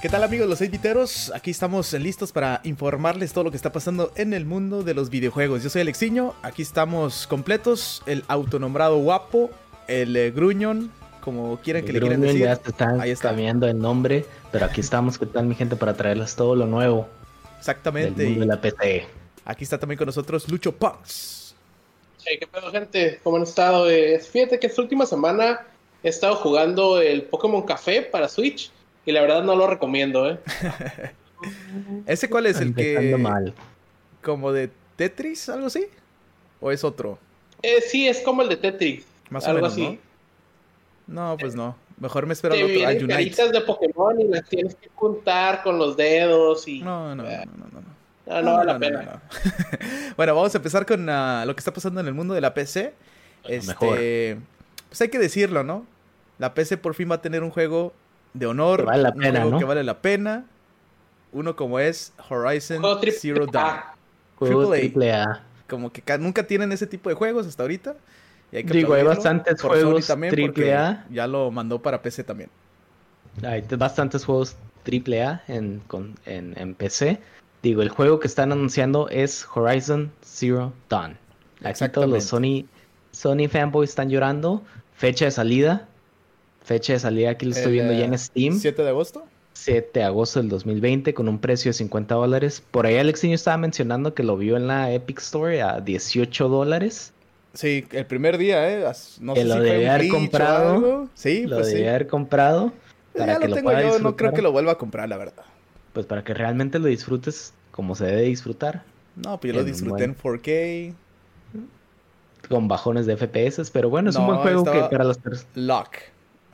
¿Qué tal amigos los editeros? Aquí estamos listos para informarles todo lo que está pasando en el mundo de los videojuegos. Yo soy Alexiño, aquí estamos completos, el autonombrado guapo, el eh, gruñón, como quieran que le quieran decir. Ya están Ahí está. cambiando el nombre, pero aquí estamos, ¿qué tal mi gente? Para traerles todo lo nuevo. Exactamente. Del mundo de la PC. Aquí está también con nosotros Lucho Punks. Hey, ¿qué pedo gente? ¿Cómo han estado? Eh, fíjate que esta última semana he estado jugando el Pokémon Café para Switch y la verdad no lo recomiendo, ¿eh? ¿Ese cuál es el que... mal. ¿Como de Tetris, algo así? ¿O es otro? Eh, sí, es como el de Tetris. Más o menos, ¿no? No, pues no. Mejor me espero al otro, al Unite. de Pokémon y las tienes que juntar con los dedos y... No, no, no, no, no. No, no, vale la pena. bueno, vamos a empezar con uh, lo que está pasando en el mundo de la PC. Este, mejor. Pues hay que decirlo, ¿no? La PC por fin va a tener un juego de honor. Que vale la pena, ¿no? Que vale la pena. Uno como es Horizon Zero Dawn. Triple A. Como que nunca tienen ese tipo de juegos hasta ahorita. Y hay que Digo, hay bastantes juegos también triple A. Ya lo mandó para PC también. Hay bastantes juegos triple A en, en, en, PC. Digo, el juego que están anunciando es Horizon Zero Dawn. Aquí todos los Sony, Sony fanboys están llorando. Fecha de salida Fecha de salida aquí lo estoy viendo ya en eh, Steam. ¿7 de agosto? 7 de agosto del 2020 con un precio de 50 dólares. Por ahí Alexiño estaba mencionando que lo vio en la Epic Store a 18 dólares. Sí, el primer día, ¿eh? No sé lo si debía haber comprado. Sí, lo pues debía haber comprado. Para ya que lo tengo yo, no creo que lo vuelva a comprar, la verdad. Pues para que realmente lo disfrutes como se debe disfrutar. No, pues yo lo disfruté en 4K. Con bajones de FPS, pero bueno, es un buen juego que para los... Lock.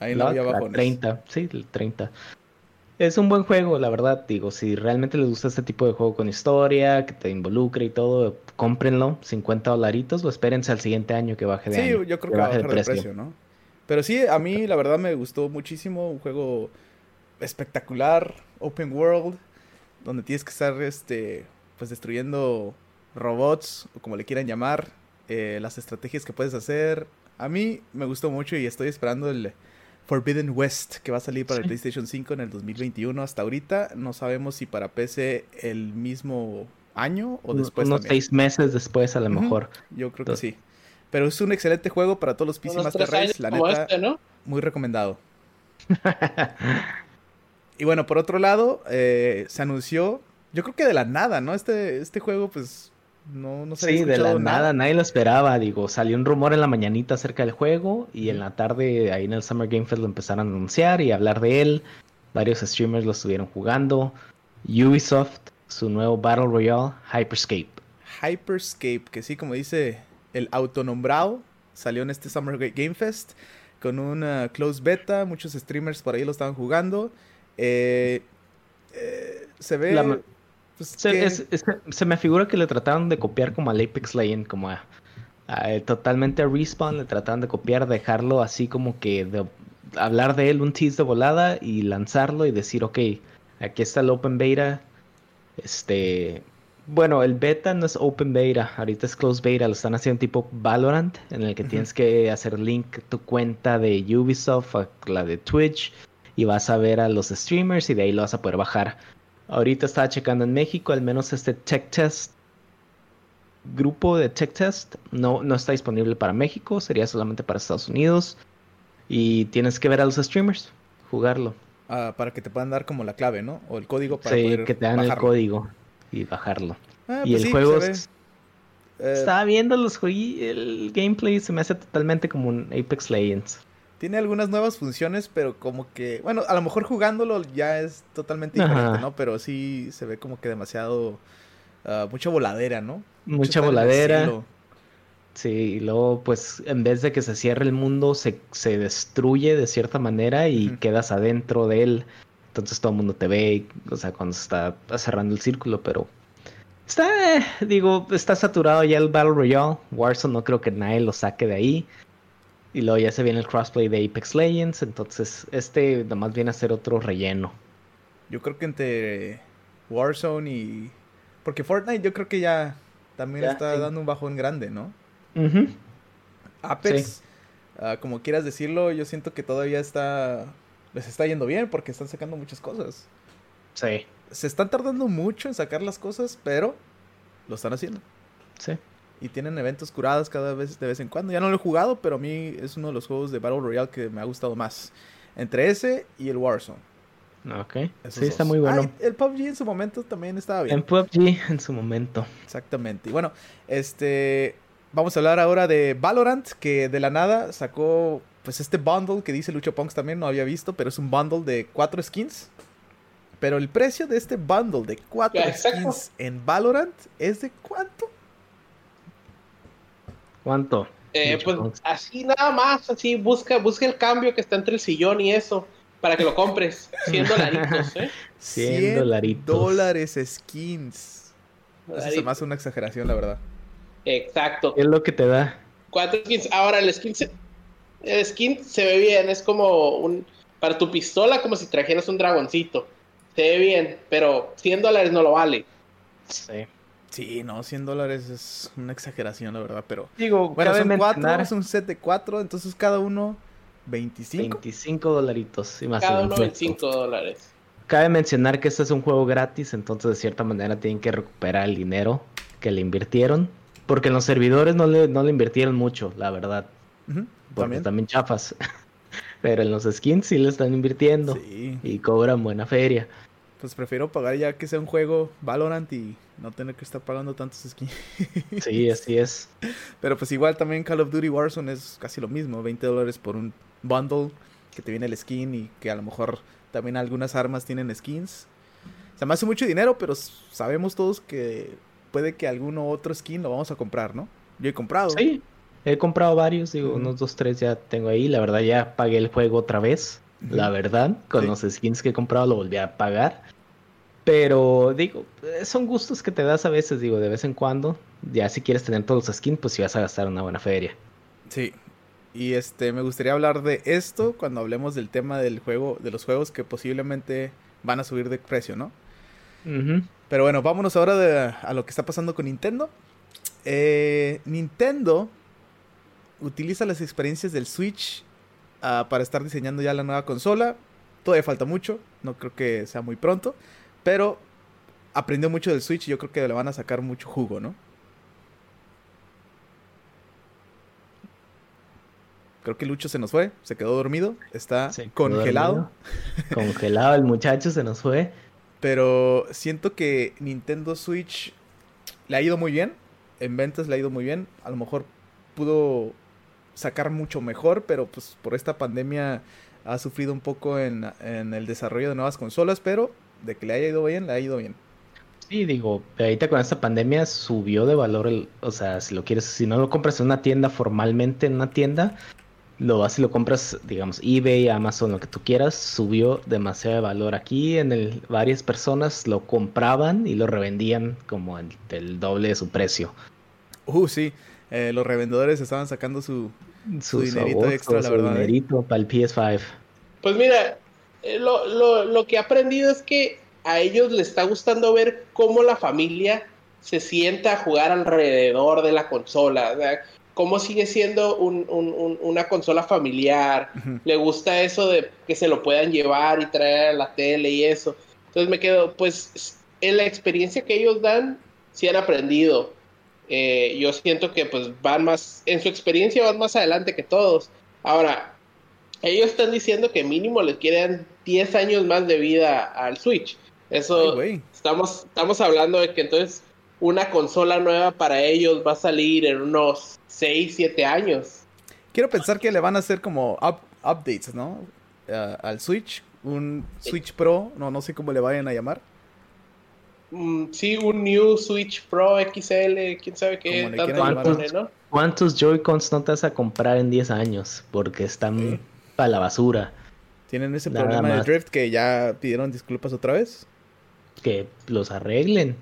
Ahí la, abajo. 30, sí, el 30. Es un buen juego, la verdad. Digo, si realmente les gusta este tipo de juego con historia, que te involucre y todo, cómprenlo, 50 dolaritos, o espérense al siguiente año que baje de Sí, yo creo que, baje de precio. ¿no? Pero sí, a mí la verdad me gustó muchísimo, un juego espectacular, open world, donde tienes que estar, este, pues destruyendo robots, o como le quieran llamar, eh, las estrategias que puedes hacer. A mí me gustó mucho y estoy esperando el Forbidden West, que va a salir para el PlayStation 5 en el 2021. Hasta ahorita no sabemos si para PC el mismo año o después. Unos seis meses después, a lo mejor. Yo creo que sí. Pero es un excelente juego para todos los PC Master Race, la neta. Este, muy recomendado. y bueno, por otro lado, eh, se anunció, yo creo que de la nada, ¿no? Este, este juego, pues no, no Sí, de la nada. nadie lo esperaba. Digo, salió un rumor en la mañanita acerca del juego y en la tarde ahí en el Summer Game Fest lo empezaron a anunciar y hablar de él. Varios streamers lo estuvieron jugando. Ubisoft, su nuevo Battle Royale, Hyperscape. Hyperscape, que sí, como dice el autonombrado, salió en este Summer Game Fest con una close beta. Muchos streamers por ahí lo estaban jugando. Eh, eh, se ve. Pues se, me figura que le trataron de copiar como al Apex Legend, como a, totalmente a Respawn, le trataron de copiar, dejarlo así como que de, hablar de él un tease de volada y lanzarlo y decir, ok, aquí está el Open Beta. Este, bueno, el beta no es Open Beta, ahorita es Close Beta, lo están haciendo tipo Valorant, en el que tienes que hacer link tu cuenta de Ubisoft a la de Twitch y vas a ver a los streamers y de ahí lo vas a poder bajar. Ahorita estaba checando en México, al menos este Tech Test grupo de Tech Test no, no está disponible para México, sería solamente para Estados Unidos. Y tienes que ver a los streamers, jugarlo. Ah, para que te puedan dar como la clave, ¿no? O el código para sí, que te dan el código y bajarlo. Ah, y pues el juego eh, Estaba viendo los el gameplay se me hace totalmente como un Apex Legends. Tiene algunas nuevas funciones, pero como que, bueno, a lo mejor jugándolo ya es totalmente diferente, ¿no? Pero sí se ve como que demasiado, uh, mucha voladera, ¿no? Mucha voladera. Sí, y luego pues en vez de que se cierre el mundo, se, se destruye de cierta manera y quedas adentro de él. Entonces todo el mundo te ve, o sea, cuando se está cerrando el círculo, pero está, digo, está saturado ya el Battle Royale. Warzone no creo que nadie lo saque de ahí. Y luego ya se viene el crossplay de Apex Legends. Entonces, este nada más viene a ser otro relleno. Yo creo que entre Warzone y. Porque Fortnite yo creo que ya también está dando un bajón grande, ¿no? Apex, ah, como quieras decirlo, yo siento que todavía está. Les está yendo bien porque están sacando muchas cosas. Sí. Se están tardando mucho en sacar las cosas, pero lo están haciendo. Sí. Y tienen eventos curados cada vez de vez en cuando. Ya no lo he jugado, pero a mí es uno de los juegos de Battle Royale que me ha gustado más. Entre ese y el Warzone. Ok. sí, está muy bueno. el PUBG en su momento también estaba bien. En PUBG en su momento. Exactamente. Y bueno, este. Vamos a hablar ahora de Valorant, que de la nada sacó pues este bundle que dice Lucho Punks también, no había visto, pero es un bundle de cuatro skins. Pero el precio de este bundle de cuatro skins en Valorant es de cuánto? ¿Cuánto? Eh, pues así nada más, así busca, busca el cambio que está entre el sillón y eso, para que lo compres. 100 dolaritos, ¿eh? 100 dolaritos. dólares skins. Eso se me hace una exageración, la verdad. Exacto. ¿Qué es lo que te da? Cuatro skins. Ahora, el skin se, el skin se ve bien, es como un... Para tu pistola, como si trajeras un dragoncito. Se ve bien, pero 100 dólares no lo vale. Sí. Sí, no, 100 dólares es una exageración, la verdad, pero... Digo, bueno, son cuatro, es un set de cuatro, entonces cada uno 25. 25 dolaritos y más. Cada uno 25 dólares. Cabe mencionar que este es un juego gratis, entonces de cierta manera tienen que recuperar el dinero que le invirtieron, porque en los servidores no le, no le invirtieron mucho, la verdad. Porque ¿También? chafas. Pero en los skins sí le están invirtiendo y cobran buena feria. Pues prefiero pagar ya que sea un juego Valorant y no tener que estar pagando tantos skins. Sí, así es. Pero pues igual también Call of Duty Warzone es casi lo mismo, 20 dólares por un bundle que te viene el skin y que a lo mejor también algunas armas tienen skins. Se me hace mucho dinero, pero sabemos todos que puede que alguno otro skin lo vamos a comprar, ¿no? Yo he comprado. Sí, he comprado varios, digo, unos dos, tres ya tengo ahí. La verdad ya pagué el juego otra vez. La verdad, con los skins que he comprado lo volví a pagar. Pero digo, son gustos que te das a veces, digo, de vez en cuando. Ya si quieres tener todos los skins, pues si vas a gastar una buena feria. Sí. Y este, me gustaría hablar de esto cuando hablemos del tema del juego, de los juegos que posiblemente van a subir de precio, ¿no? Pero bueno, vámonos ahora a lo que está pasando con Nintendo. Eh, Nintendo utiliza las experiencias del Switch ah, para estar diseñando ya la nueva consola. Todavía falta mucho, no creo que sea muy pronto. Pero aprendió mucho del Switch y yo creo que le van a sacar mucho jugo, ¿no? Creo que Lucho se nos fue, se quedó dormido, está congelado. Congelado el muchacho, se nos fue. Pero siento que Nintendo Switch le ha ido muy bien, en ventas le ha ido muy bien. A lo mejor pudo sacar mucho mejor, pero pues por esta pandemia ha sufrido un poco en, en el desarrollo de nuevas consolas, pero de que le haya ido bien, le ha ido bien. Sí, digo, ahorita con esta pandemia subió de valor el, o sea, si lo quieres, si no lo compras en una tienda formalmente en una tienda, lo vas y lo compras, digamos, eBay, Amazon, lo que tú quieras, subió demasiado de valor. Aquí en el, varias personas lo compraban y lo revendían como el, doble de su precio. Uh, sí, eh, los revendedores estaban sacando su, su, dinerito extra, la verdad. Su ¿eh? dinerito para el PS5. Pues mira, eh, lo, lo, lo que he aprendido es que a ellos les está gustando ver cómo la familia se sienta a jugar alrededor de la consola. O cómo sigue siendo un, un, una consola familiar. Le gusta eso de que se lo puedan llevar y traer a la tele y eso. Entonces me quedo, pues, en la experiencia que ellos dan, sí han aprendido. Eh, yo siento que pues van más, en su experiencia van más adelante que todos. Ahora, ellos están diciendo que mínimo les quieren 10 años más de vida al Switch. Eso estamos, estamos hablando de que entonces una consola nueva para ellos va a salir en unos 6, 7 años. Quiero pensar que le van a hacer como updates, ¿no? al Switch, un Switch Pro, no, no sé cómo le vayan a llamar. Mm, sí, un New Switch Pro XL, quién sabe qué. ¿Cuántos, Joy-Cons no te vas a comprar en 10 años? Porque están para la basura. Tienen ese problema de drift que ya pidieron disculpas otra vez. Que los arreglen.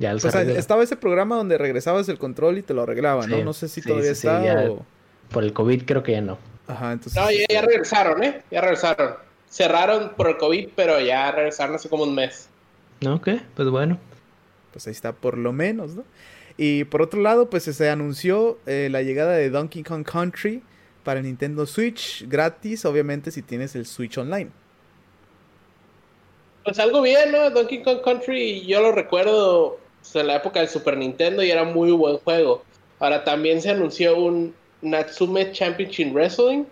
Ya o sea, estaba ese programa donde regresabas el control y te lo arreglaban, ¿no? No sé si todavía está o... Por el COVID creo que ya no. Ajá, entonces... No, ya, regresaron, ¿eh? Ya regresaron. Cerraron por el COVID, pero ya regresaron hace como un mes. Ok, pues bueno. Pues ahí está, por lo menos, ¿no? Y por otro lado, pues se anunció eh, la llegada de Donkey Kong Country para Nintendo Switch, gratis, obviamente, si tienes el Switch Online. Pues algo bien, ¿no? Donkey Kong Country, yo lo recuerdo pues, en la época del Super Nintendo y era muy buen juego. Ahora también se anunció un Natsume Championship Wrestling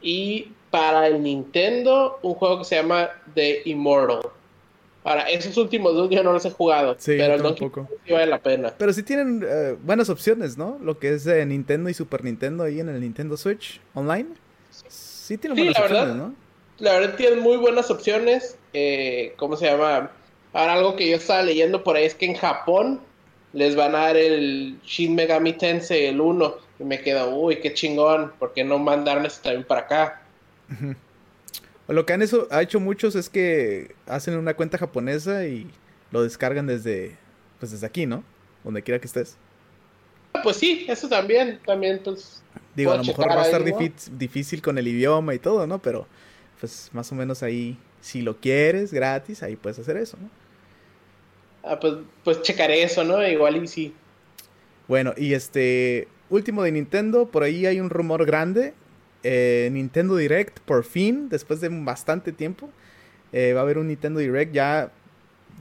y para el Nintendo un juego que se llama The Immortal. Ahora, esos últimos dos yo no los he jugado, pero el Donkey Kong sí vale la pena. Pero sí tienen eh, buenas opciones, ¿no? Lo que es Nintendo y Super Nintendo ahí en el Nintendo Switch online. Sí tienen buenas la opciones, verdad, ¿no? La verdad tienen muy buenas opciones. Eh, ¿Cómo se llama? Ahora algo que yo estaba leyendo por ahí es que en Japón les van a dar el Shin Megami Tensei, el 1. Y me quedo, uy, qué chingón, ¿por qué no mandarme esto también para acá? Lo que han eso, ha hecho muchos es que hacen una cuenta japonesa y lo descargan desde, pues desde aquí, ¿no? Donde quiera que estés. Pues sí, eso también, también, pues... Digo, a lo mejor va a estar difícil con el idioma y todo, ¿no? Pero, pues, más o menos ahí, si lo quieres gratis, ahí puedes hacer eso, ¿no? Ah, pues, pues checaré eso, ¿no? Igual y sí. Bueno, y este, último de Nintendo, por ahí hay un rumor grande eh, Nintendo Direct, por fin, después de bastante tiempo, eh, va a haber un Nintendo Direct ya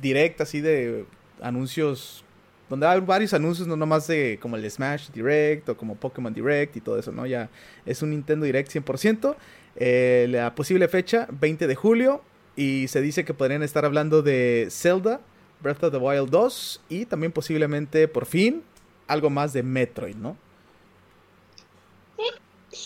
direct, así de anuncios, donde hay varios anuncios, no nomás de como el Smash Direct o como Pokémon Direct y todo eso, ¿no? Ya es un Nintendo Direct 100%. Eh, la posible fecha, 20 de julio, y se dice que podrían estar hablando de Zelda, Breath of the Wild 2 y también posiblemente, por fin, algo más de Metroid, ¿no?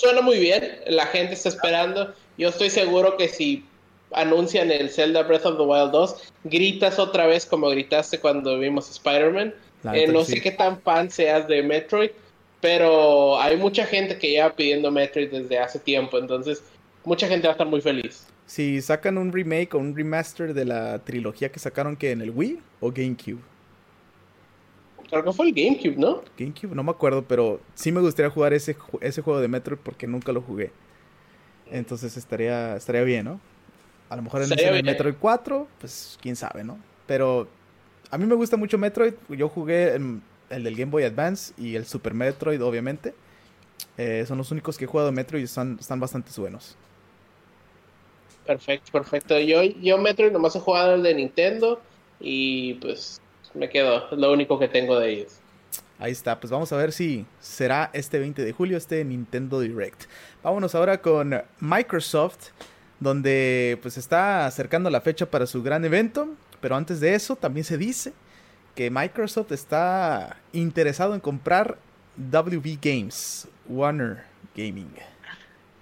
Suena muy bien, la gente está esperando. Yo estoy seguro que si anuncian el Zelda Breath of the Wild 2, gritas otra vez como gritaste cuando vimos Spider-Man. Eh, no sé qué tan fan seas de Metroid, pero hay mucha gente que lleva pidiendo Metroid desde hace tiempo, entonces mucha gente va a estar muy feliz. Si sacan un remake o un remaster de la trilogía que sacaron que en el Wii o GameCube. Creo que fue el GameCube, ¿no? GameCube, no me acuerdo, pero sí me gustaría jugar ese, ese juego de Metroid porque nunca lo jugué. Entonces estaría, estaría bien, ¿no? A lo mejor en el Metroid 4, pues quién sabe, ¿no? Pero a mí me gusta mucho Metroid. Yo jugué el, del Game Boy Advance y el Super Metroid, obviamente. Eh, son los únicos que he jugado Metroid y están, están bastante buenos. Perfecto, perfecto. Yo, yo Metroid nomás he jugado el de Nintendo y pues me quedo, es lo único que tengo de ellos. Ahí está, pues vamos a ver si será este 20 de julio este Nintendo Direct. Vámonos ahora con Microsoft, donde pues está acercando la fecha para su gran evento, pero antes de eso también se dice que Microsoft está interesado en comprar WB Games, Warner Gaming.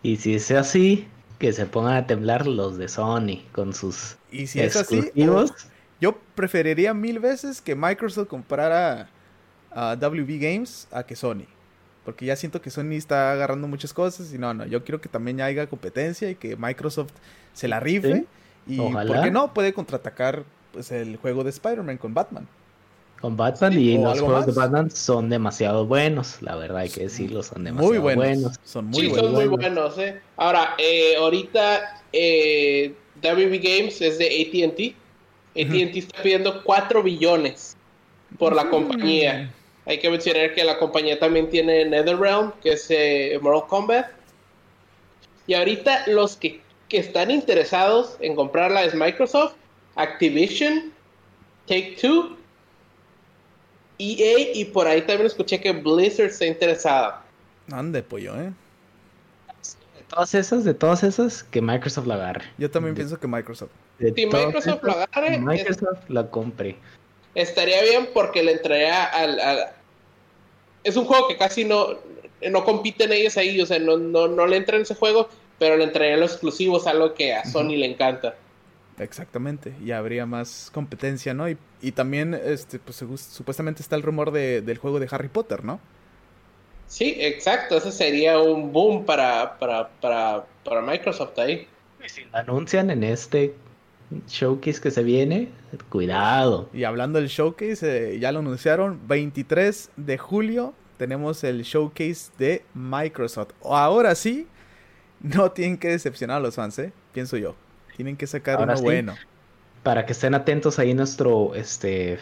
Y si es así, que se pongan a temblar los de Sony con sus y si exclusivos. Es así, yo preferiría mil veces que Microsoft comprara a WB Games a que Sony. Porque ya siento que Sony está agarrando muchas cosas y no, no, yo quiero que también haya competencia y que Microsoft se la rife. Y ¿por qué no? Puede contraatacar pues, el juego de Spider-Man con Batman. Con Batman y los juegos de Batman son demasiado buenos, la verdad hay que decirlo, son demasiado muy buenos. Son muy sí, buenos. son muy buenos. ¿eh? Ahora, eh, ahorita eh, WB Games es de ATT AT&T está pidiendo 4 billones por la mm. compañía. Hay que mencionar que la compañía también tiene NetherRealm, que es eh, Mortal Kombat. Y ahorita los que, están interesados en comprarla es Microsoft, Activision, Take Two, EA y por ahí también escuché que Blizzard está interesada. Ande, pollo, ¿eh? De todas esas, de todas esas, que Microsoft la agarre. Yo también pienso que Microsoft si Microsoft lo agarre, Microsoft la compre. Estaría bien porque le entraría al, Es un juego que casi no, no compiten ellos ahí, o sea, no, no, no le entra en ese juego, pero le entraría los exclusivos, algo que a Sony le encanta. Exactamente, y habría más competencia, ¿no? Y, y también, este, pues supuestamente está el rumor de, del juego de Harry Potter, ¿no? Sí, exacto, ese sería un boom para, para, para, para Microsoft ahí. si lo anuncian en este showcase que se viene, cuidado. Y hablando del showcase, eh, ya lo anunciaron, 23 de julio tenemos el showcase de Microsoft. Ahora sí, no tienen que decepcionar a los fans, ¿eh? pienso yo. Tienen que sacar uno bueno. Para que estén atentos ahí en nuestro este,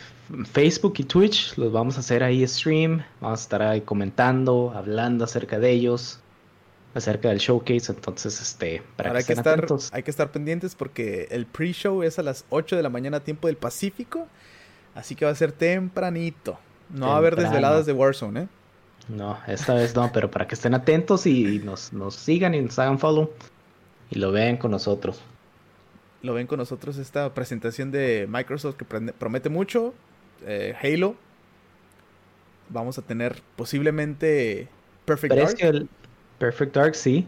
Facebook y Twitch, los vamos a hacer ahí stream. Vamos a estar ahí comentando, hablando acerca de ellos. acerca del showcase, entonces este para que hay que estar hay que estar pendientes porque el pre-show es a las 8 de la mañana tiempo del Pacífico, así que va a ser tempranito. No va a haber desveladas de Warzone, ¿eh? No, esta vez no, pero para que estén atentos y nos, nos sigan y nos hagan follow y lo vean con nosotros. Lo ven con nosotros esta presentación de Microsoft que promete mucho. Eh, Halo. Vamos a tener posiblemente Perfect Dark. Perfect Dark, sí.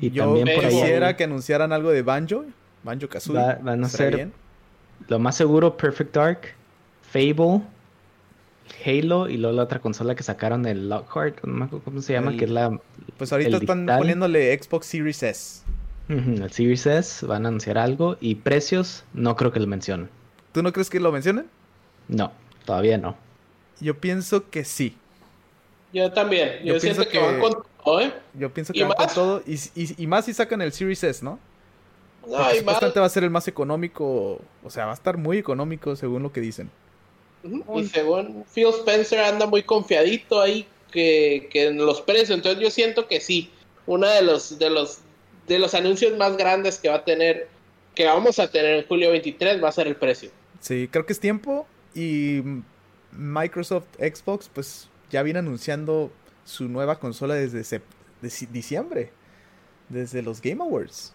Y Yo también por quisiera que anunciaran algo de Banjo. Banjo Kazooie. van a ser lo más seguro Perfect Dark, Fable Halo y luego la otra consola que sacaron, el Lockhart, no me acuerdo cómo se llama, que es la. Pues ahorita están poniéndole Xbox Series S. el Series S, van a anunciar algo y precios, no creo que lo mencionen. ¿Tú no crees que lo mencionen? No, todavía no. Yo pienso que sí. Yo también. Yo, pienso que, van con todo, ¿eh? Yo pienso que van con todo. Y, más si sacan el Series S, ¿no? No, Porque va a ser el más económico. O sea, va a estar muy económico según lo que dicen. Y según Phil Spencer anda muy confiadito ahí que, en los precios. Entonces yo siento que sí, uno de los, de los, de los anuncios más grandes que va a tener, que vamos a tener en julio 23 va a ser el precio. Sí, creo que es tiempo. Y Microsoft Xbox, pues ya viene anunciando su nueva consola desde diciembre. Desde los Game Awards.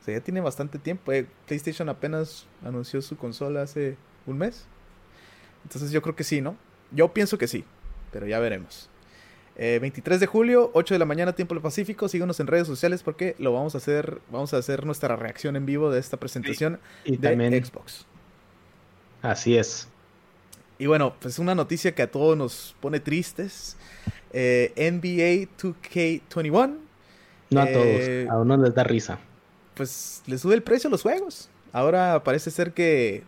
O sea, ya tiene bastante tiempo. Eh, PlayStation apenas anunció su consola hace un mes. Entonces yo creo que sí, ¿no? Yo pienso que sí, pero ya veremos. 23 eh, de julio, 8 de la mañana, tiempo del Pacífico. Síguenos en redes sociales porque lo vamos a hacer. Vamos a hacer nuestra reacción en vivo de esta presentación de Xbox. Así es. Y bueno, pues una noticia que a todos nos pone tristes. Eh, NBA 2K21. No a todos, eh, a uno les da risa. Pues le sube el precio a los juegos. Ahora parece ser que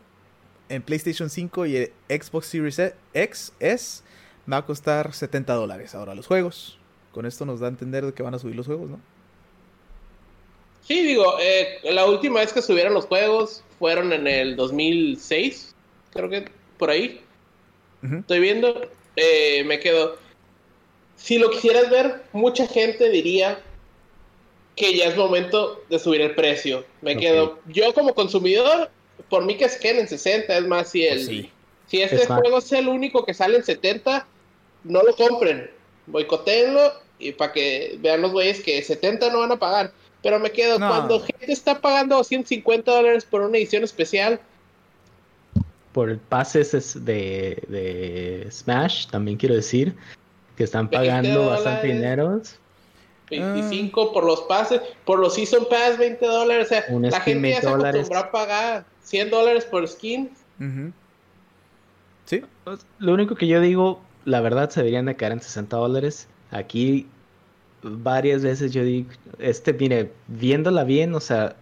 en PlayStation 5 y Xbox Series e, X S va a costar 70 dólares ahora los juegos. Con esto nos da a entender que van a subir los juegos, ¿no? Sí, digo, eh, la última vez que subieron los juegos fueron en el 2006, creo que por ahí. Estoy viendo, eh, me quedo. Si lo quisieras ver, mucha gente diría que ya es momento de subir el precio. Me quedo. Yo como consumidor por mí que se queden en 60, es más, si el, si este juego es el único que sale en 70, no lo compren, boicotenlo y para que vean los güeyes que 70 no van a pagar. Pero me quedo, cuando gente está pagando 250 dólares por una edición especial. Por el pases de, de Smash, también quiero decir, que están pagando bastante dinero. 25 por los pases, por los Season Pass 20 dólares, o sea, la gente ya se acostumbró a pagar. 100 dólares por skin. Sí. Lo único que yo digo, la verdad, se deberían de caer en 60 dólares. Aquí varias veces yo digo, este, mire, viéndola bien, o sea,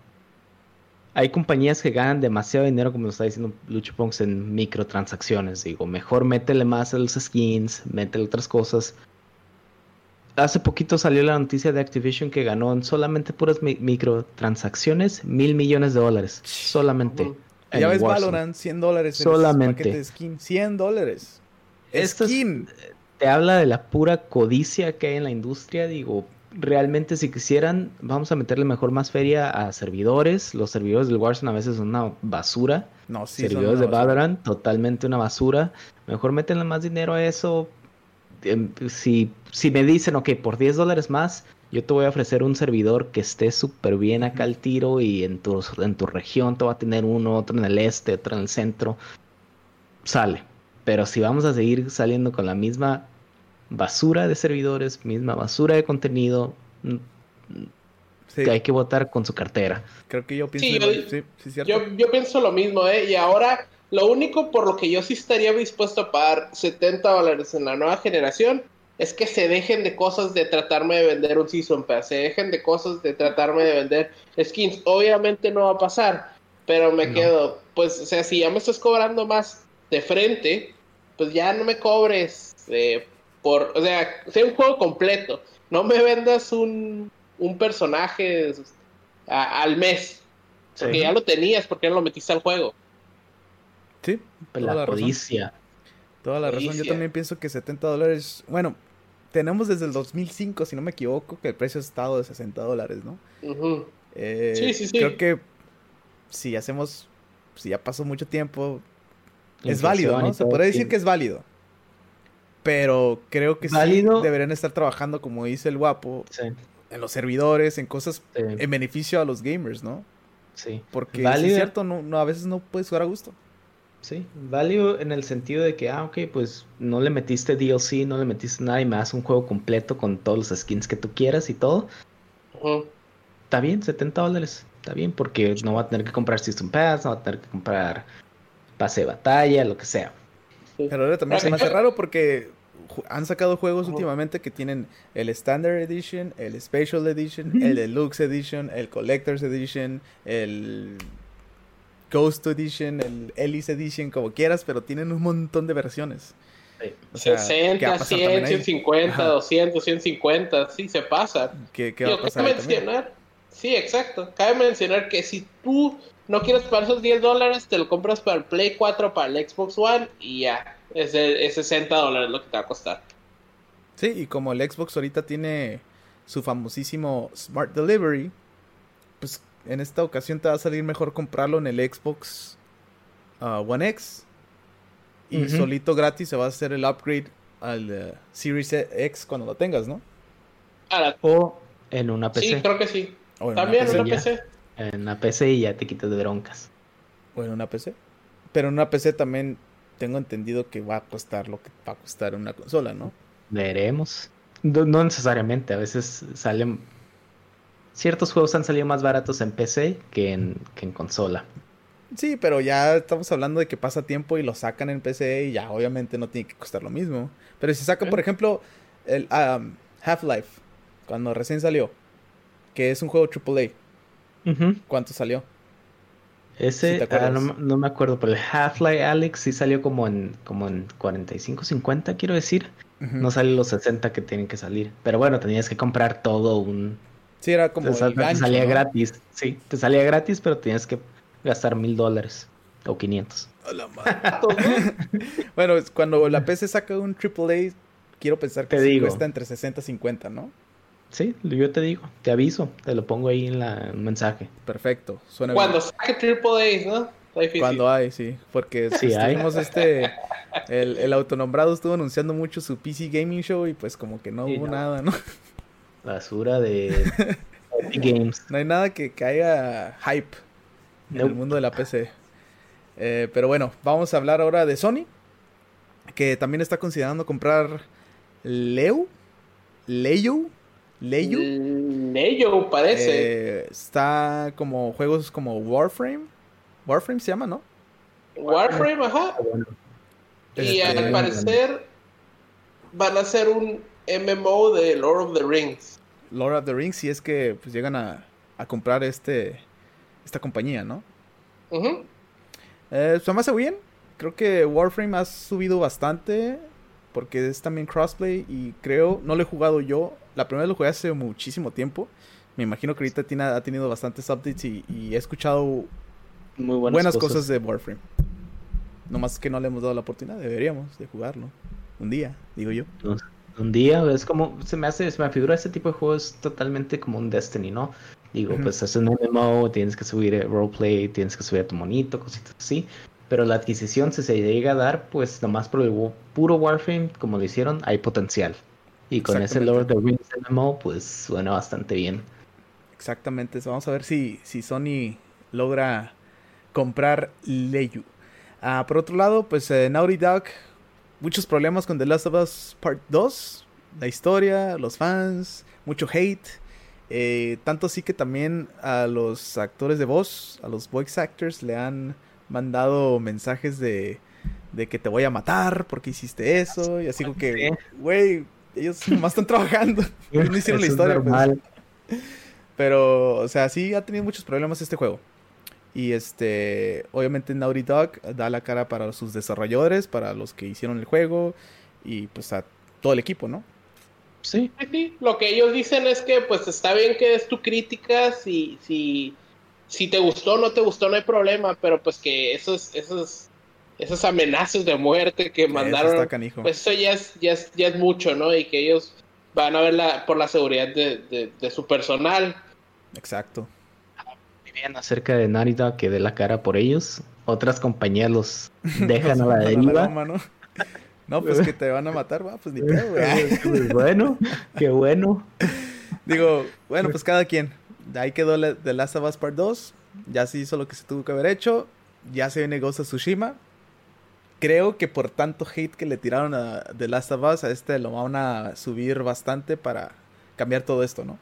hay compañías que ganan demasiado dinero, como lo está diciendo Lucho Ponks, en microtransacciones. Digo, mejor métele más a los skins, métele otras cosas. Hace poquito salió la noticia de Activision que ganó en solamente puras microtransacciones mil millones de dólares. Solamente. Ya ves Valorant, 100 dólares. Solamente. De skin. 100 dólares. Skin. te habla de la pura codicia que hay en la industria. Digo, realmente si quisieran, vamos a meterle mejor más feria a servidores. Los servidores del Warzone a veces son una basura. No, sí, servidores de Valorant, totalmente una basura. Mejor métenle más dinero a eso Em, si, si me dicen, ok, por 10 dólares más, yo te voy a ofrecer un servidor que esté súper bien acá al tiro y en tu, en tu región te va a tener uno, otro en el este, otro en el centro, sale. Pero si vamos a seguir saliendo con la misma basura de servidores, misma basura de contenido, mm, que hay que votar con su cartera. Creo que yo pienso, yo, yo, pienso lo mismo, ¿eh? Y ahora lo único por lo que yo sí estaría dispuesto a pagar 70 dólares en la nueva generación es que se dejen de cosas de tratarme de vender un Season Pass, se dejen de cosas de tratarme de vender skins. Obviamente no va a pasar, pero me quedo, pues, o sea, si ya me estás cobrando más de frente, pues ya no me cobres eh, por, o sea, sea un juego completo. No me vendas un, un personaje al mes, porque ya lo tenías, porque ya lo metiste al juego. Sí, la, codicia. Toda la razón. Yo también pienso que 70 dólares. Bueno, tenemos desde el 2005, si no me equivoco, que el precio ha estado de 60 dólares, ¿no? Eh, sí, sí, sí. Creo que si hacemos, si ya pasó mucho tiempo, es válido, ¿no? Se puede decir que es válido. Pero creo que sí deberían estar trabajando, como dice el guapo, en los servidores, en cosas en beneficio a los gamers, ¿no? Sí. Porque es cierto, no, a veces no puedes jugar a gusto. Sí, válido en el sentido de que, ah, ok, pues no le metiste DLC, no le metiste nada y me das un juego completo con todos los skins que tú quieras y todo. Está bien, 70 dólares. Está bien, porque no va a tener que comprar System Pass, no va a tener que comprar pase de batalla, lo que sea. Pero ahora también se me hace raro porque han sacado juegos últimamente que tienen el Standard Edition, el Special Edition, el Deluxe Edition, el Collector's Edition, el Ghost Edition, el Elise Edition, como quieras, pero tienen un montón de versiones. 60, 100, 150, 200, 150, sí se pasa. ¿Qué, qué va a pasar mencionar, sí, exacto. Cabe mencionar que si tú no quieres pagar esos 10 dólares, te lo compras para el Play 4, para el Xbox One y ya. Es, es 60 dólares lo que te va a costar. Sí, y como el Xbox ahorita tiene su famosísimo Smart Delivery, pues en esta ocasión te va a salir mejor comprarlo en el Xbox uh, One X. Y solito gratis se va a hacer el upgrade al uh, Series X cuando lo tengas, ¿no? o en una PC. Sí, creo que sí. También en una PC. En una PC y ya te quitas de broncas. O en una PC. Pero en una PC también tengo entendido que va a costar lo que va a costar una consola, ¿no? Veremos. no necesariamente, a veces salen ciertos juegos han salido más baratos en PC que en, consola. Sí, pero ya estamos hablando de que pasa tiempo y lo sacan en PC y ya obviamente no tiene que costar lo mismo. Pero si sacan, por ejemplo, el um, Half-Life, cuando recién salió, que es un juego AAA, ¿cuánto salió? Ese, ah, no, me acuerdo, pero el Half-Life Alex sí salió como en, como en 45, 50, quiero decir. No salen los 60 que tienen que salir. Pero bueno, tenías que comprar todo un, Sí, era como. Te, salía gratis, sí. Te salía gratis, pero tenías que gastar mil dólares o 500. bueno, cuando la PC saca un AAA, quiero pensar que te cuesta entre 60 y 50, ¿no? Sí, yo te digo, te aviso, te lo pongo ahí en la mensaje. Perfecto, suena Cuando saque AAA, ¿no? Cuando hay, sí, porque sí, estuvimos este, el, el autonombrado estuvo anunciando mucho su PC Gaming Show y pues como que no hubo nada, ¿no? basura de games. No hay nada que, caiga hype en el mundo de la PC. Eh, pero bueno, vamos a hablar ahora de Sony, que también está considerando comprar Leo. Leyo. Leyo. Leyo, parece. Eh, está como juegos como Warframe. Warframe se llama, ¿no? Warframe, ajá. Y al este, parecer van a ser un MMO de Lord of the Rings. Lord of the Rings, si es que pues llegan a, comprar este esta compañía, ¿no? Eh, se me hace bien. Creo que Warframe ha subido bastante. Porque es también crossplay. Y creo, no lo he jugado yo. La primera vez lo jugué hace muchísimo tiempo. Me imagino que ahorita tiene, ha tenido bastantes updates y, he escuchado Muy buenas, cosas. de Warframe. Nomás que no le hemos dado la oportunidad. Deberíamos de jugarlo. Un día, digo yo un día, es como, se me hace, se me figura ese tipo de juegos totalmente como un Destiny, ¿no? Digo, pues es un MMO, tienes que subir el roleplay, tienes que subir a tu monito, cositas así. Pero la adquisición, si se llega a dar, pues nomás por el puro Warframe, como lo hicieron, hay potencial. Y con ese Lord of the Rings MMO, pues suena bastante bien. Exactamente, vamos a ver si, si Sony logra comprar Leyu. Ah, por otro lado, pues eh, Naughty Dog muchos problemas con The Last of Us Part 2. La historia, los fans, mucho hate. Eh, tanto así que también a los actores de voz, a los voice actors, le han mandado mensajes de, de que te voy a matar porque hiciste eso. Y así como que, güey, ellos nomás están trabajando. no hicieron la historia. Pues. Pero, o sea, sí ha tenido muchos problemas este juego. Y este, obviamente Naughty Dog da la cara para sus desarrolladores, para los que hicieron el juego y pues a todo el equipo, ¿no? Sí. sí, lo que ellos dicen es que pues está bien que des tu crítica, si, si, si te gustó o no te gustó no hay problema, pero pues que esos, esos, esos amenazas de muerte que mandaron, pues eso ya es, ya es, ya es mucho, ¿no? Y que ellos van a ver por la seguridad de, de, su personal. Exacto. Bien acerca de Narita que dé la cara por ellos. Otras compañías los dejan a la deriva. No, pues que te van a matar, va, pues ni pedo, güey. bueno, qué bueno. Digo, bueno, pues cada quien. Ahí quedó The Last of Us Part 2. Ya se hizo lo que se tuvo que haber hecho. Ya se viene Ghost of Tsushima. Creo que por tanto hate que le tiraron a The Last of Us, a este lo van a subir bastante para cambiar todo esto, ¿no?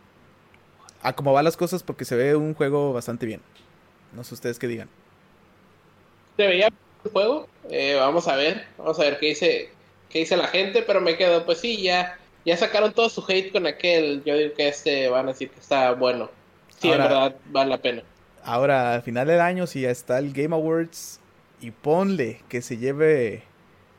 A cómo van las cosas, porque se ve un juego bastante bien. No sé ustedes qué digan. Se veía el juego. Eh, vamos a ver. Vamos a ver qué dice que dice la gente, pero me quedo, pues sí, ya, ya sacaron todo su hate con aquel. Yo digo que este van a decir que está bueno. Sí, en verdad, vale la pena. Ahora, al final del año, si ya está el Game Awards y ponle que se lleve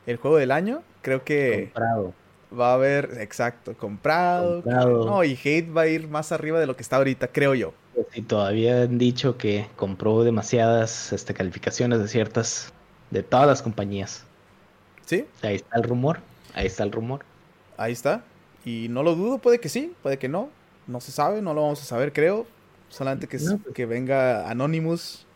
el juego del año, creo que comprado. va a haber, exacto, comprado. No, y hate va a ir más arriba de lo que está ahorita, creo yo. Y todavía han dicho que compró demasiadas este, calificaciones de ciertas, de todas las compañías. ¿Sí? Ahí está el rumor. Ahí está el rumor. Ahí está. Y no lo dudo, puede que sí, puede que no. No se sabe, no lo vamos a saber, creo. Solamente que, pues. que venga Anonymous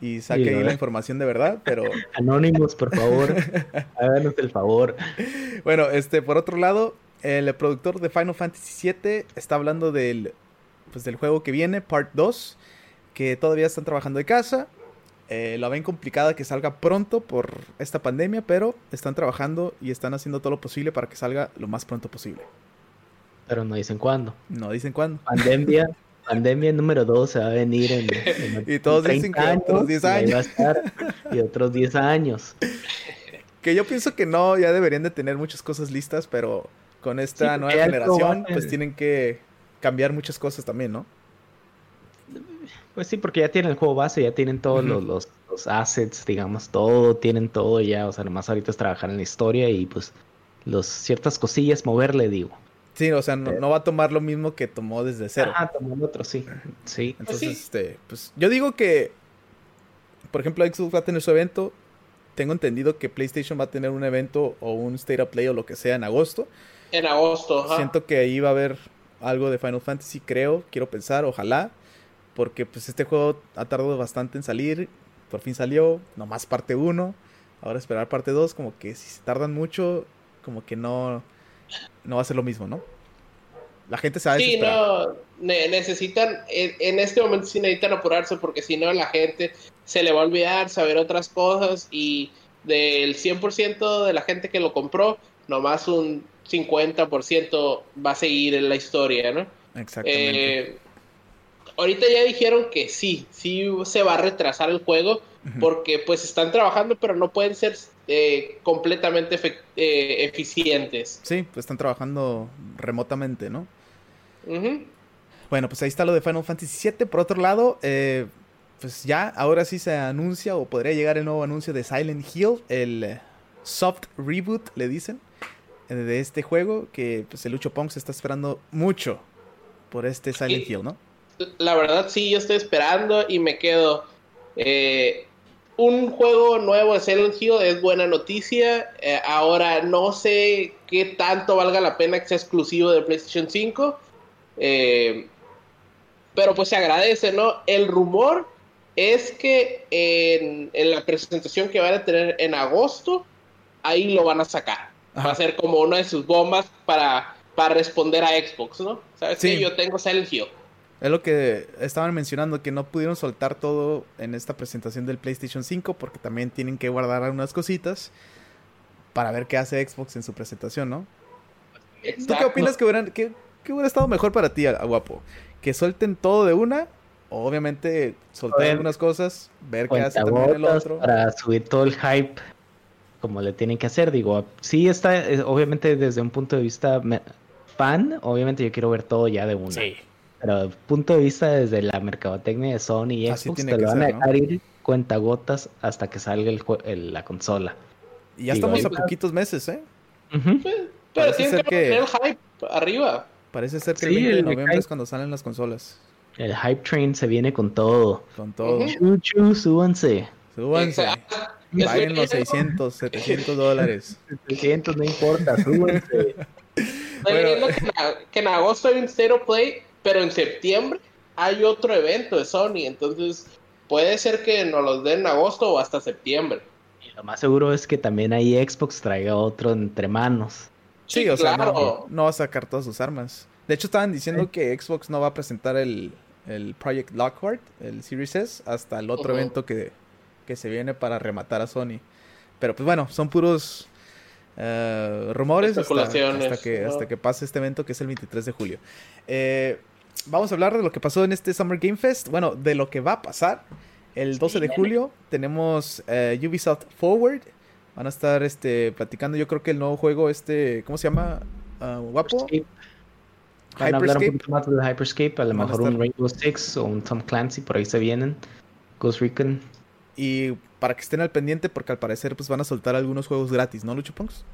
y saque ahí la información de verdad, pero... Anonymous, por favor, háganos el favor. Bueno, este, por otro lado, el productor de Final Fantasy VII está hablando del, pues, del juego que viene, Part 2, que todavía están trabajando de casa. Eh, la ven complicada que salga pronto por esta pandemia, pero están trabajando y están haciendo todo lo posible para que salga lo más pronto posible. Pero no dicen cuándo. No dicen cuándo. Pandemia, pandemia número 2 se va a venir en, y todos dicen que otros 10 años. y otros 10 años. Que yo pienso que no, ya deberían de tener muchas cosas listas, pero con esta nueva generación, pues tienen que cambiar muchas cosas también, ¿no? Pues sí, porque ya tienen el juego base, ya tienen todos los, los, assets, digamos, todo, tienen todo ya, o sea, nomás ahorita es trabajar en la historia y pues los ciertas cosillas moverle, digo. Sí, o sea, no, va a tomar lo mismo que tomó desde cero. Ah, tomó otro, sí. Sí. Entonces, este, pues yo digo que, por ejemplo, Xbox va a tener su evento. Tengo entendido que PlayStation va a tener un evento o un State of Play o lo que sea en agosto. En agosto, ajá. Siento que ahí va a haber algo de Final Fantasy, creo, quiero pensar, ojalá porque pues este juego ha tardado bastante en salir, por fin salió, nomás parte 1, ahora esperar parte 2, como que si se tardan mucho, como que no, no va a ser lo mismo, ¿no? La gente se va a Sí, no, necesitan, en, este momento sí necesitan apurarse porque si no la gente se le va a olvidar saber otras cosas y del 100% de la gente que lo compró, nomás un 50% va a seguir en la historia, ¿no? Exactamente. Eh, ahorita ya dijeron que sí, sí se va a retrasar el juego porque pues están trabajando pero no pueden ser eh, completamente eh, eficientes. Sí, pues están trabajando remotamente, ¿no? Bueno, pues ahí está lo de Final Fantasy VII. Por otro lado, eh, pues ya ahora sí se anuncia o podría llegar el nuevo anuncio de Silent Hill, el soft reboot, le dicen, de este juego que pues el Lucho Pong se está esperando mucho por este Silent Hill, ¿no? la verdad sí, yo estoy esperando y me quedo. Eh, un juego nuevo de Silent Hill es buena noticia. Eh, ahora no sé qué tanto valga la pena que sea exclusivo de PlayStation 5. Eh, pero pues se agradece, ¿no? El rumor es que en, la presentación que van a tener en agosto, ahí lo van a sacar. Va a ser como una de sus bombas para, para responder a Xbox, ¿no? ¿Sabes sí. Yo tengo Silent Hill. Es lo que estaban mencionando, que no pudieron soltar todo en esta presentación del PlayStation 5 porque también tienen que guardar algunas cositas para ver qué hace Xbox en su presentación, ¿no? ¿Tú qué opinas que, hubieran, que, hubiera estado mejor para ti, guapo? ¿Que suelten todo de una? O obviamente soltar algunas cosas, ver qué hace también el otro. Para subir todo el hype como le tienen que hacer, digo, sí está, obviamente desde un punto de vista fan, obviamente yo quiero ver todo ya de una. Sí. Pero punto de vista desde la mercadotecnia de Sony y Xbox, te lo van a dejar ir cuentagotas hasta que salga el, la consola. Y ya estamos a poquitos meses, ¿eh? pero tiene que, tener el hype arriba. Parece ser que el 20 de noviembre es cuando salen las consolas. El hype train se viene con todo. Con todo. Chuchu, súbanse. Súbanse. Paguen los 600, 700 dólares. 700, no importa, súbanse. que, en, agosto hay un of Play, pero en septiembre hay otro evento de Sony, entonces puede ser que nos los den en agosto o hasta septiembre. Y lo más seguro es que también ahí Xbox traiga otro entre manos. Sí, o sea, no, va a sacar todas sus armas. De hecho, estaban diciendo que Xbox no va a presentar el, el Project Lockhart, el Series S, hasta el otro evento que, que se viene para rematar a Sony. Pero pues bueno, son puros uh, rumores hasta, que, hasta que pase este evento que es el 23 de julio. Eh, vamos a hablar de lo que pasó en este Summer Game Fest. Bueno, de lo que va a pasar. El 12 de julio tenemos uh, Ubisoft Forward. Van a estar este, platicando, yo creo que el nuevo juego, este, ¿cómo se llama? Uh, ¿Guapo? Van a hablar un poquito más del Hyperscape, a lo mejor un Rainbow Six o un Tom Clancy, por ahí se vienen. Ghost Recon. Y para que estén al pendiente, porque al parecer pues van a soltar algunos juegos gratis, ¿no, Lucho Punks?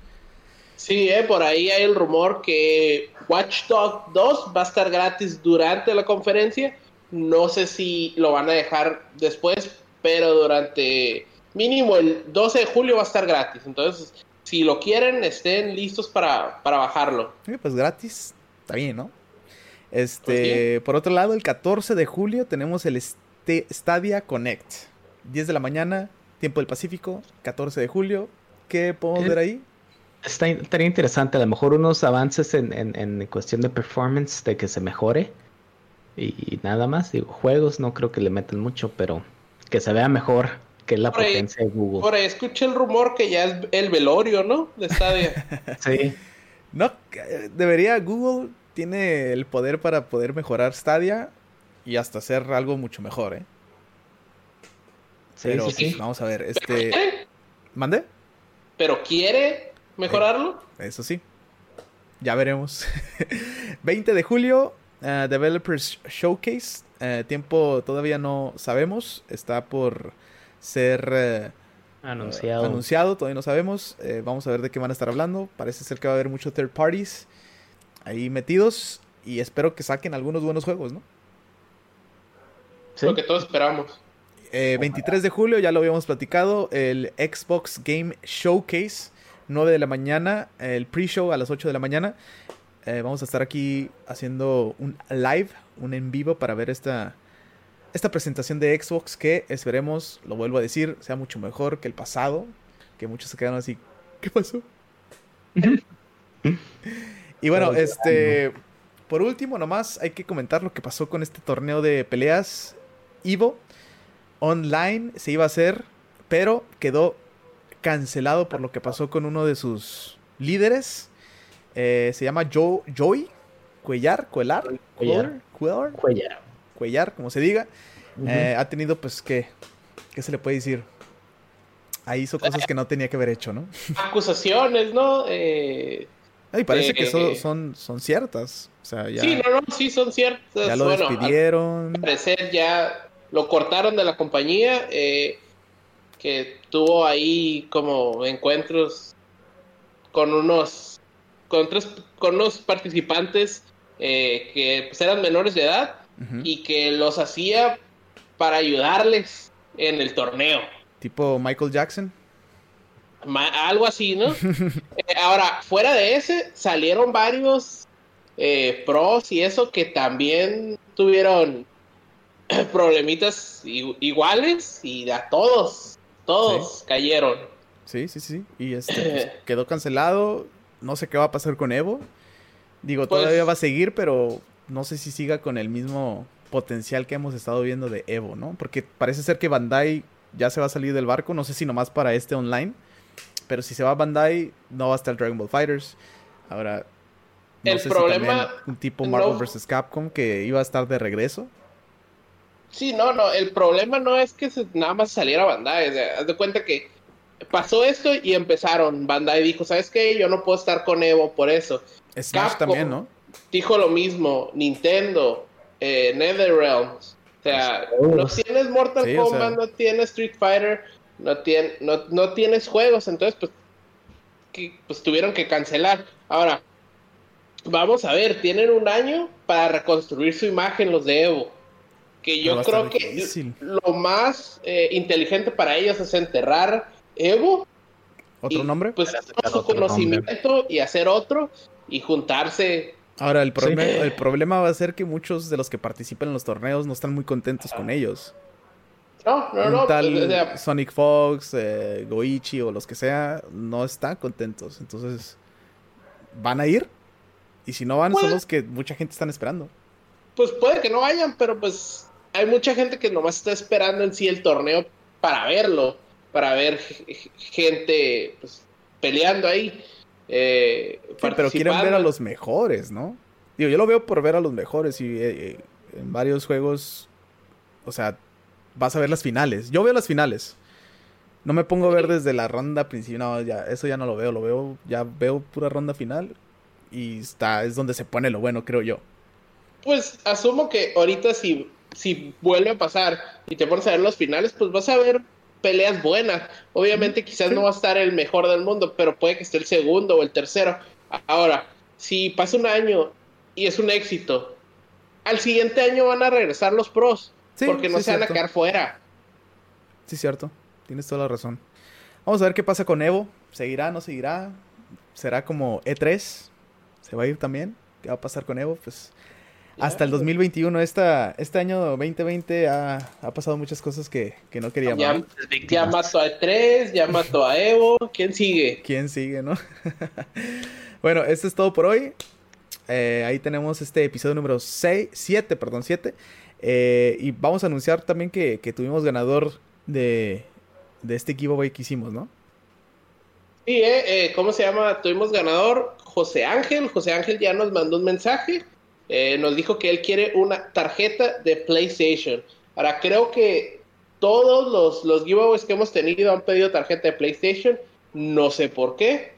Sí, eh, por ahí hay el rumor que Watch Dogs 2 va a estar gratis durante la conferencia. No sé si lo van a dejar después, pero durante mínimo el 12 de julio va a estar gratis. Entonces, si lo quieren, estén listos para, para bajarlo. Sí, pues gratis, está bien, ¿no? Este, pues por otro lado, el 14 de julio tenemos el Stadia Connect. 10 de la mañana, tiempo del Pacífico, 14 de julio. ¿Qué podemos ver ahí? Está, estaría interesante, a lo mejor unos avances en, en, cuestión de performance, de que se mejore. Y, nada más, digo, juegos no creo que le metan mucho, pero que se vea mejor que la potencia de Google. Por ahí escuché el rumor que ya es el velorio, ¿no? De Stadia. sí. No, debería, Google tiene el poder para poder mejorar Stadia y hasta hacer algo mucho mejor, ¿eh? Pero sí, vamos a ver, este... ¿Mande? ¿Pero quiere mejorarlo? Eso sí. Ya veremos. 20 de julio, uh, Developers Showcase. Uh, tiempo todavía no sabemos. Está por ser uh, anunciado. anunciado, todavía no sabemos. vamos a ver de qué van a estar hablando. Parece ser que va a haber muchos third parties ahí metidos. Y espero que saquen algunos buenos juegos, ¿no? ¿Sí? Lo que todos esperamos. 23 eh, de julio, ya lo habíamos platicado, el Xbox Game Showcase, 9 de la mañana, el pre-show a las 8 de la mañana. Eh, vamos a estar aquí haciendo un live, un en vivo para ver esta, esta presentación de Xbox que esperemos, lo vuelvo a decir, sea mucho mejor que el pasado, que muchos se quedaron así, ¿qué pasó? y bueno, este, por último nomás hay que comentar lo que pasó con este torneo de peleas Ivo online se iba a hacer, pero quedó cancelado por lo que pasó con uno de sus líderes. Eh, se llama Joe, Joy Cuellar, Cuellar, Cuellar, Cuellar, Cuellar, como se diga. Eh, ha tenido, pues, ¿qué? ¿Qué se le puede decir? Ahí hizo cosas que no tenía que haber hecho, ¿no? Acusaciones, ¿no? Eh, y parece que son, son, son ciertas. O sea, ya, sí, no, no, sí son ciertas. Ya lo despidieron. Al parecer ya lo cortaron de la compañía, eh, que tuvo ahí como encuentros con unos, con, con unos participantes eh, que pues, eran menores de edad y que los hacía para ayudarles en el torneo. Tipo Michael Jackson. algo así, ¿no? Eh, ahora, fuera de ese, salieron varios pros y eso que también tuvieron problemitas iguales y a todos, todos cayeron. Sí, sí, sí. Y este pues, quedó cancelado. No sé qué va a pasar con Evo. Digo, pues todavía va a seguir, pero no sé si siga con el mismo potencial que hemos estado viendo de Evo, ¿no? Porque parece ser que Bandai ya se va a salir del barco. No sé si nomás para este online. Pero si se va a Bandai, no va a estar Dragon Ball Fighters. Ahora, el problema. un tipo Marvel vs. Capcom que iba a estar de regreso. Sí, no, no, el problema no es que nada más saliera Bandai, haz de cuenta que pasó esto y empezaron, Bandai dijo, ¿sabes qué? Yo no puedo estar con Evo por eso. Smash también, ¿no? Dijo lo mismo, Nintendo, eh, NetherRealms, o sea, no tienes Mortal Kombat, no tienes Street Fighter, no, tiene, no, no tienes juegos, entonces pues, pues tuvieron que cancelar. Ahora, vamos a ver, tienen un año para reconstruir su imagen los de Evo que yo creo que lo más eh, inteligente para ellos es enterrar Evo. ¿Otro nombre? Pues su conocimiento y hacer otro. y juntarse. Ahora, el, problema, el problema va a ser que muchos de los que participan en los torneos no están muy contentos con ellos. No, no, no. Tal pues, Sonic Fox, eh, Goichi o los que sea, no están contentos. Entonces, ¿van a ir? Y si no van, son pues los que mucha gente están esperando. Pues puede que no vayan, pero pues hay mucha gente que nomás está esperando en sí el torneo para verlo, para ver gente pues, peleando ahí. Eh, pero quieren ver a los mejores, ¿no? Digo, yo lo veo por ver a los mejores y eh, eh, en varios juegos, o sea, vas a ver las finales. Yo veo las finales. No me pongo a ver desde la ronda principal, no, ya, eso ya no lo veo, lo veo, ya veo pura ronda final y está, es donde se pone lo bueno, creo yo. Pues asumo que ahorita si, si vuelve a pasar y te pones a ver los finales, pues vas a ver peleas buenas. Obviamente quizás no va a estar el mejor del mundo, pero puede que esté el segundo o el tercero. Ahora, si pasa un año y es un éxito, al siguiente año van a regresar los pros, porque no se van a quedar fuera. Sí, cierto. Tienes toda la razón. Vamos a ver qué pasa con Evo. ¿Seguirá, no seguirá? ¿Será como E3? ¿Se va a ir también? ¿Qué va a pasar con Evo? Pues hasta el 2021. Esta, este año 2020 ha, pasado muchas cosas que, no queríamos. Ya, ya, mató a E3, ya mató a Evo. ¿Quién sigue? ¿Quién sigue, no? bueno, esto es todo por hoy. Eh, ahí tenemos este episodio número 6, 7, perdón, 7. Eh, y vamos a anunciar también que, tuvimos ganador de, de este giveaway que hicimos, ¿no? Sí, eh, ¿cómo se llama? Tuvimos ganador José Ángel. José Ángel ya nos mandó un mensaje eh, nos dijo que él quiere una tarjeta de PlayStation. Ahora, creo que todos los, los giveaways que hemos tenido han pedido tarjeta de PlayStation. No sé por qué,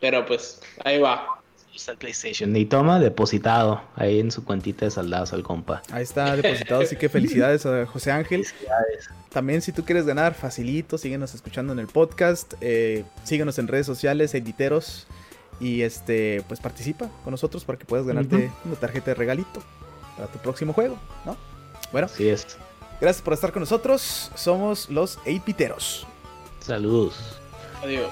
pero pues ahí va. Está el PlayStation. Y toma depositado ahí en su cuentita de saldados al compa. Ahí está depositado, así que felicidades a José Ángel. Felicidades. También si tú quieres ganar, facilito, síguenos escuchando en el podcast, eh, síguenos en redes sociales, editeros. Y este, pues participa con nosotros para que puedas ganarte una tarjeta de regalito para tu próximo juego, ¿no? Bueno, así es. Gracias por estar con nosotros. Somos los Eipiteros. Saludos. Adiós.